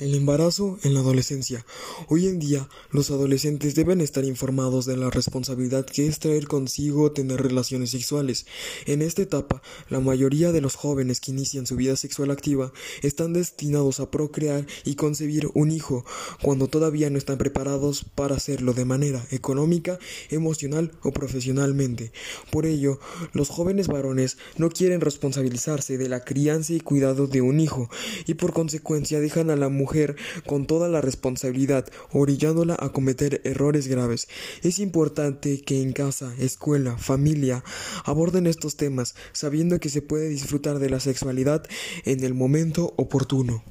El embarazo en la adolescencia. Hoy en día, los adolescentes deben estar informados de la responsabilidad que es traer consigo tener relaciones sexuales. En esta etapa, la mayoría de los jóvenes que inician su vida sexual activa están destinados a procrear y concebir un hijo, cuando todavía no están preparados para hacerlo de manera económica, emocional o profesionalmente. Por ello, los jóvenes varones no quieren responsabilizarse de la crianza y cuidado de un hijo, y por consecuencia dejan a la mujer con toda la responsabilidad, orillándola a cometer errores graves. Es importante que en casa, escuela, familia aborden estos temas, sabiendo que se puede disfrutar de la sexualidad en el momento oportuno.